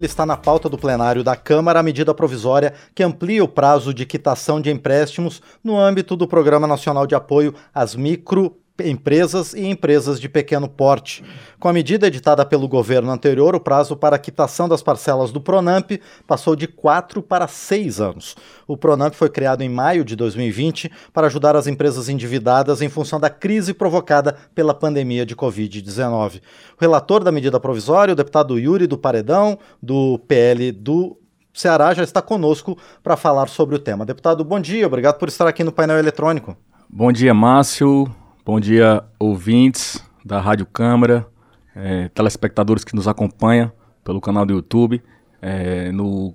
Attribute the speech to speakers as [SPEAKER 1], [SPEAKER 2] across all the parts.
[SPEAKER 1] Está na pauta do plenário da Câmara a medida provisória que amplia o prazo de quitação de empréstimos no âmbito do Programa Nacional de Apoio às Micro, empresas e empresas de pequeno porte. Com a medida editada pelo governo anterior, o prazo para a quitação das parcelas do Pronamp passou de quatro para seis anos. O Pronamp foi criado em maio de 2020 para ajudar as empresas endividadas em função da crise provocada pela pandemia de Covid-19. O relator da medida provisória, o deputado Yuri do Paredão, do PL do Ceará, já está conosco para falar sobre o tema. Deputado, bom dia, obrigado por estar aqui no painel eletrônico.
[SPEAKER 2] Bom dia, Márcio. Bom dia, ouvintes da Rádio Câmara, é, telespectadores que nos acompanham pelo canal do YouTube, é, no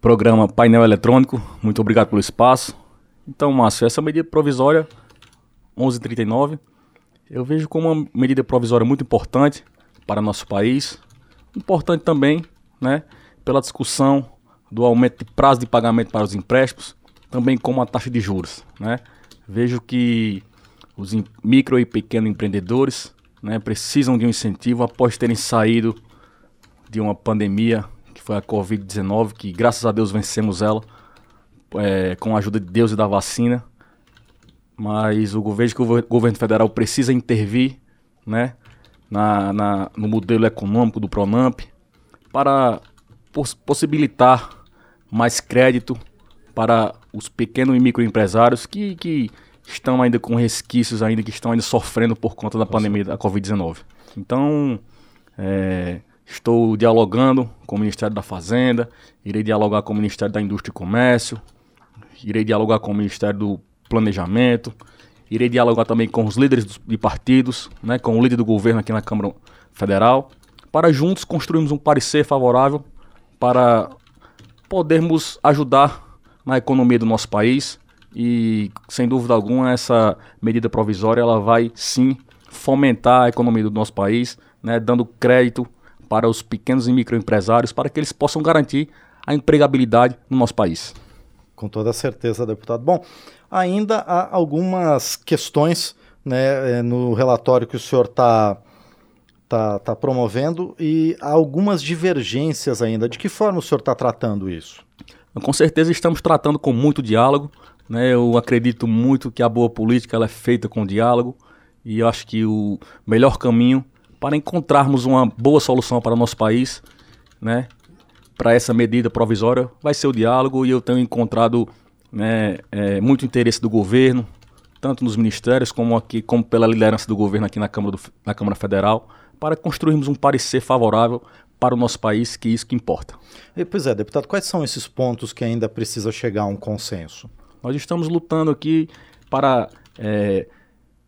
[SPEAKER 2] programa Painel Eletrônico. Muito obrigado pelo espaço. Então, Márcio, essa medida provisória 1139, eu vejo como uma medida provisória muito importante para nosso país. Importante também, né, pela discussão do aumento de prazo de pagamento para os empréstimos, também como a taxa de juros, né? Vejo que os micro e pequenos empreendedores né, precisam de um incentivo após terem saído de uma pandemia que foi a Covid-19, que graças a Deus vencemos ela é, com a ajuda de Deus e da vacina. Mas o governo, o governo federal precisa intervir né, na, na, no modelo econômico do Pronamp para poss possibilitar mais crédito para os pequenos e microempresários que, que estão ainda com resquícios ainda que estão ainda sofrendo por conta da pandemia da Covid-19. Então, é, estou dialogando com o Ministério da Fazenda, irei dialogar com o Ministério da Indústria e Comércio, irei dialogar com o Ministério do Planejamento, irei dialogar também com os líderes de partidos, né, com o líder do governo aqui na Câmara Federal, para juntos construirmos um parecer favorável para podermos ajudar na economia do nosso país, e sem dúvida alguma essa medida provisória ela vai sim fomentar a economia do nosso país, né, dando crédito para os pequenos e microempresários para que eles possam garantir a empregabilidade no nosso país.
[SPEAKER 1] Com toda certeza, deputado. Bom, ainda há algumas questões né, eh, no relatório que o senhor está tá, tá promovendo e há algumas divergências ainda. De que forma o senhor está tratando isso?
[SPEAKER 2] Com certeza estamos tratando com muito diálogo, né? Eu acredito muito que a boa política ela é feita com diálogo e eu acho que o melhor caminho para encontrarmos uma boa solução para o nosso país, né? para essa medida provisória, vai ser o diálogo e eu tenho encontrado né, é, muito interesse do governo, tanto nos ministérios como aqui, como pela liderança do governo aqui na Câmara, do, na Câmara Federal, para construirmos um parecer favorável para o nosso país, que é isso que importa.
[SPEAKER 1] E, pois é, deputado, quais são esses pontos que ainda precisa chegar a um consenso?
[SPEAKER 2] Nós estamos lutando aqui para é,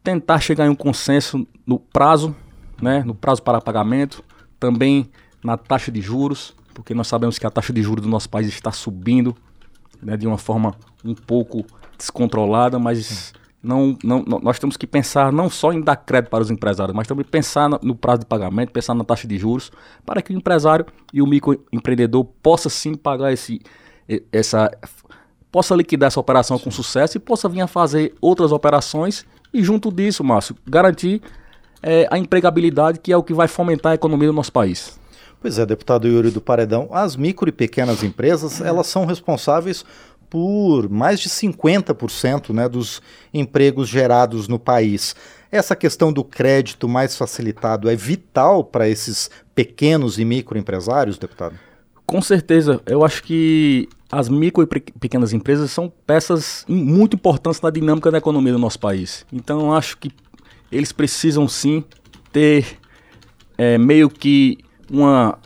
[SPEAKER 2] tentar chegar em um consenso no prazo, né, no prazo para pagamento, também na taxa de juros, porque nós sabemos que a taxa de juros do nosso país está subindo né, de uma forma um pouco descontrolada, mas não, não, nós temos que pensar não só em dar crédito para os empresários, mas também pensar no prazo de pagamento, pensar na taxa de juros, para que o empresário e o microempreendedor possa sim pagar esse, essa possa liquidar essa operação com sucesso e possa vir a fazer outras operações e, junto disso, Márcio, garantir é, a empregabilidade, que é o que vai fomentar a economia do nosso país.
[SPEAKER 1] Pois é, deputado Yuri do Paredão, as micro e pequenas empresas, elas são responsáveis por mais de 50% né, dos empregos gerados no país. Essa questão do crédito mais facilitado é vital para esses pequenos e microempresários, deputado?
[SPEAKER 2] Com certeza. Eu acho que as micro e pequenas empresas são peças muito importantes na dinâmica da economia do nosso país. Então, eu acho que eles precisam sim ter é, meio que uma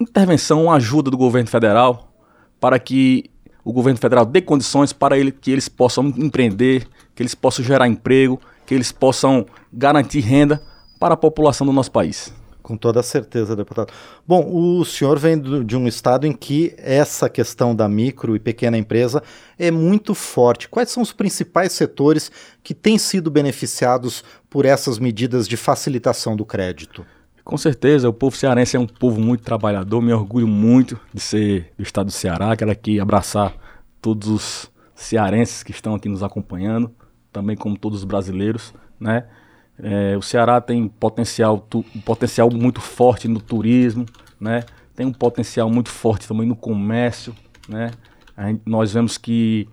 [SPEAKER 2] intervenção, uma ajuda do governo federal para que o governo federal dê condições para ele, que eles possam empreender, que eles possam gerar emprego, que eles possam garantir renda para a população do nosso país.
[SPEAKER 1] Com toda certeza, deputado. Bom, o senhor vem de um estado em que essa questão da micro e pequena empresa é muito forte. Quais são os principais setores que têm sido beneficiados por essas medidas de facilitação do crédito?
[SPEAKER 2] Com certeza, o povo cearense é um povo muito trabalhador. Me orgulho muito de ser do estado do Ceará. Quero aqui abraçar todos os cearenses que estão aqui nos acompanhando, também como todos os brasileiros, né? É, o Ceará tem potencial, tu, potencial muito forte no turismo, né? tem um potencial muito forte também no comércio, né? Gente, nós vemos que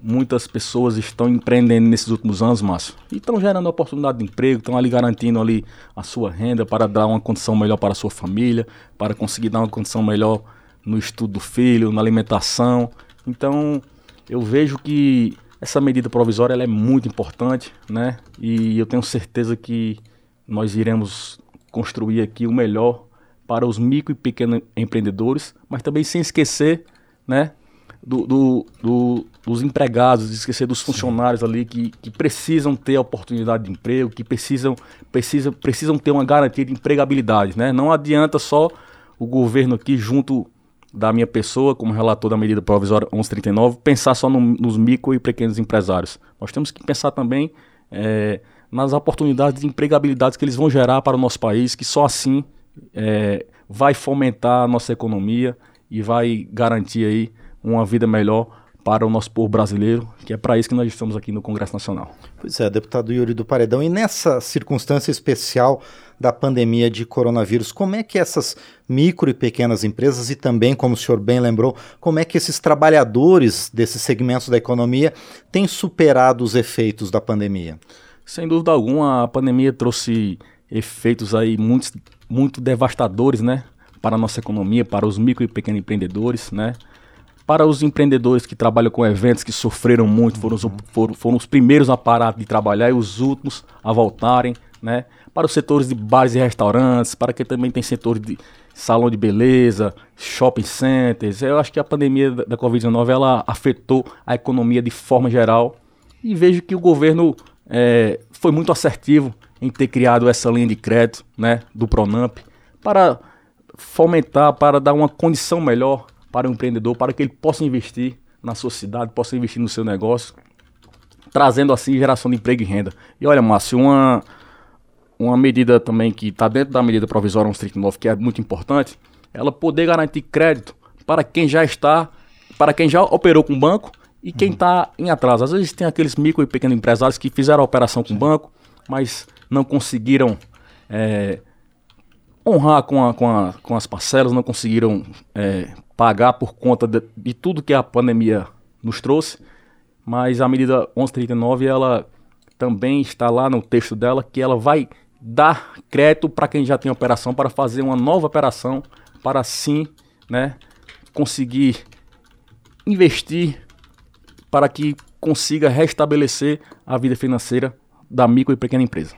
[SPEAKER 2] muitas pessoas estão empreendendo nesses últimos anos, Márcio, e estão gerando oportunidade de emprego, estão ali garantindo ali a sua renda para dar uma condição melhor para a sua família, para conseguir dar uma condição melhor no estudo do filho, na alimentação. Então, eu vejo que essa medida provisória é muito importante, né? E eu tenho certeza que nós iremos construir aqui o melhor para os micro e pequenos empreendedores, mas também sem esquecer, né, do, do, do, dos empregados, esquecer dos funcionários ali que, que precisam ter a oportunidade de emprego, que precisam, precisam, precisam ter uma garantia de empregabilidade. Né? Não adianta só o governo aqui, junto da minha pessoa, como relator da medida provisória 1139, pensar só no, nos micro e pequenos empresários. Nós temos que pensar também é, nas oportunidades de empregabilidade que eles vão gerar para o nosso país, que só assim é, vai fomentar a nossa economia e vai garantir aí uma vida melhor para o nosso povo brasileiro, que é para isso que nós estamos aqui no Congresso Nacional.
[SPEAKER 1] Pois é, deputado Yuri do Paredão, e nessa circunstância especial da pandemia de coronavírus, como é que essas micro e pequenas empresas, e também, como o senhor bem lembrou, como é que esses trabalhadores desses segmentos da economia têm superado os efeitos da pandemia?
[SPEAKER 2] Sem dúvida alguma, a pandemia trouxe efeitos aí muito, muito devastadores, né? Para a nossa economia, para os micro e pequenos empreendedores, né? Para os empreendedores que trabalham com eventos que sofreram muito, foram, uhum. foram, foram os primeiros a parar de trabalhar e os últimos a voltarem, né? Para os setores de bares e restaurantes, para quem também tem setor de salão de beleza, shopping centers. Eu acho que a pandemia da Covid-19 ela afetou a economia de forma geral e vejo que o governo é, foi muito assertivo em ter criado essa linha de crédito né, do Pronamp para fomentar, para dar uma condição melhor para o empreendedor, para que ele possa investir na sua cidade, possa investir no seu negócio, trazendo assim geração de emprego e renda. E olha, Márcio, uma, uma medida também que está dentro da medida provisória 139, que é muito importante, ela poder garantir crédito para quem já está, para quem já operou com o banco e quem está em atraso. Às vezes tem aqueles micro e pequenos empresários que fizeram a operação com o banco, mas não conseguiram é, honrar com, a, com, a, com as parcelas, não conseguiram é, pagar por conta de, de, tudo que a pandemia nos trouxe, mas a medida 1139 ela também está lá no texto dela que ela vai dar crédito para quem já tem operação para fazer uma nova operação para sim, né, conseguir investir para que consiga restabelecer a vida financeira da micro e pequena empresa.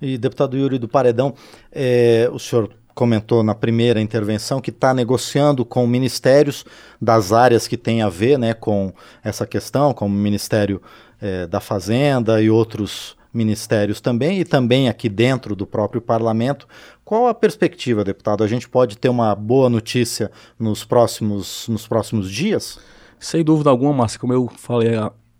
[SPEAKER 1] E deputado Yuri do Paredão, é, o senhor comentou na primeira intervenção que está negociando com ministérios das áreas que têm a ver né, com essa questão, como o Ministério é, da Fazenda e outros ministérios também, e também aqui dentro do próprio parlamento. Qual a perspectiva, deputado? A gente pode ter uma boa notícia nos próximos, nos próximos dias?
[SPEAKER 2] Sem dúvida alguma, Márcio, como eu falei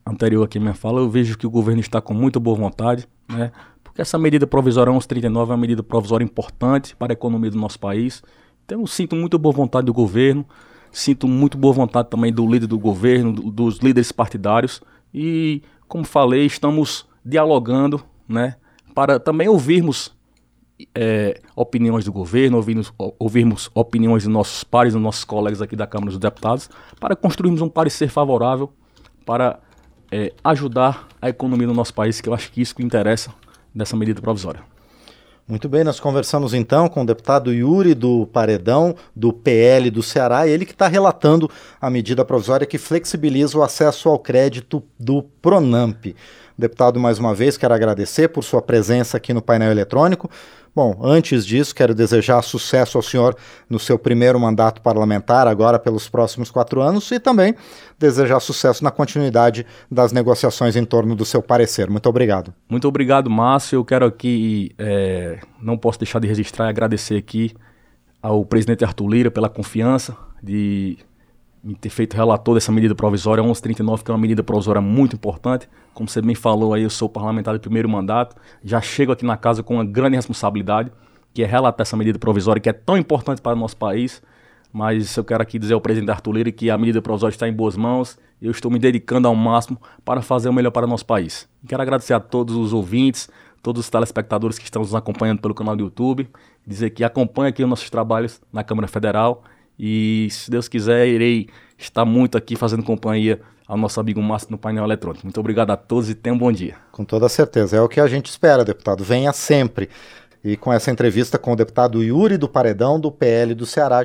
[SPEAKER 2] anterior aqui minha fala, eu vejo que o governo está com muita boa vontade, né? Essa medida provisória 1139 é uma medida provisória importante para a economia do nosso país. Então sinto muito boa vontade do governo, sinto muito boa vontade também do líder do governo, do, dos líderes partidários e, como falei, estamos dialogando, né, para também ouvirmos é, opiniões do governo, ouvirmos, ouvirmos opiniões dos nossos pares, dos nossos colegas aqui da Câmara dos Deputados, para construirmos um parecer favorável para é, ajudar a economia do nosso país, que eu acho que isso que interessa dessa medida provisória.
[SPEAKER 1] Muito bem, nós conversamos então com o deputado Yuri do Paredão, do PL do Ceará, ele que está relatando a medida provisória que flexibiliza o acesso ao crédito do Pronamp. Deputado, mais uma vez, quero agradecer por sua presença aqui no painel eletrônico. Bom, antes disso, quero desejar sucesso ao senhor no seu primeiro mandato parlamentar, agora pelos próximos quatro anos, e também desejar sucesso na continuidade das negociações em torno do seu parecer. Muito obrigado.
[SPEAKER 2] Muito obrigado, Márcio. Eu quero aqui, é, não posso deixar de registrar e agradecer aqui ao presidente Arthur Lira pela confiança de ter feito relator dessa medida provisória 1139, que é uma medida provisória muito importante. Como você bem falou aí, eu sou parlamentar de primeiro mandato, já chego aqui na casa com uma grande responsabilidade, que é relatar essa medida provisória que é tão importante para o nosso país. Mas eu quero aqui dizer ao presidente Arthur Lira que a medida provisória está em boas mãos e eu estou me dedicando ao máximo para fazer o melhor para o nosso país. Quero agradecer a todos os ouvintes, todos os telespectadores que estão nos acompanhando pelo canal do YouTube, dizer que acompanha aqui os nossos trabalhos na Câmara Federal e, se Deus quiser, irei estar muito aqui fazendo companhia ao nosso amigo Márcio no painel eletrônico. Muito obrigado a todos e tenham um bom dia.
[SPEAKER 1] Com toda certeza, é o que a gente espera, deputado. Venha sempre. E com essa entrevista com o deputado Yuri do Paredão, do PL do Ceará.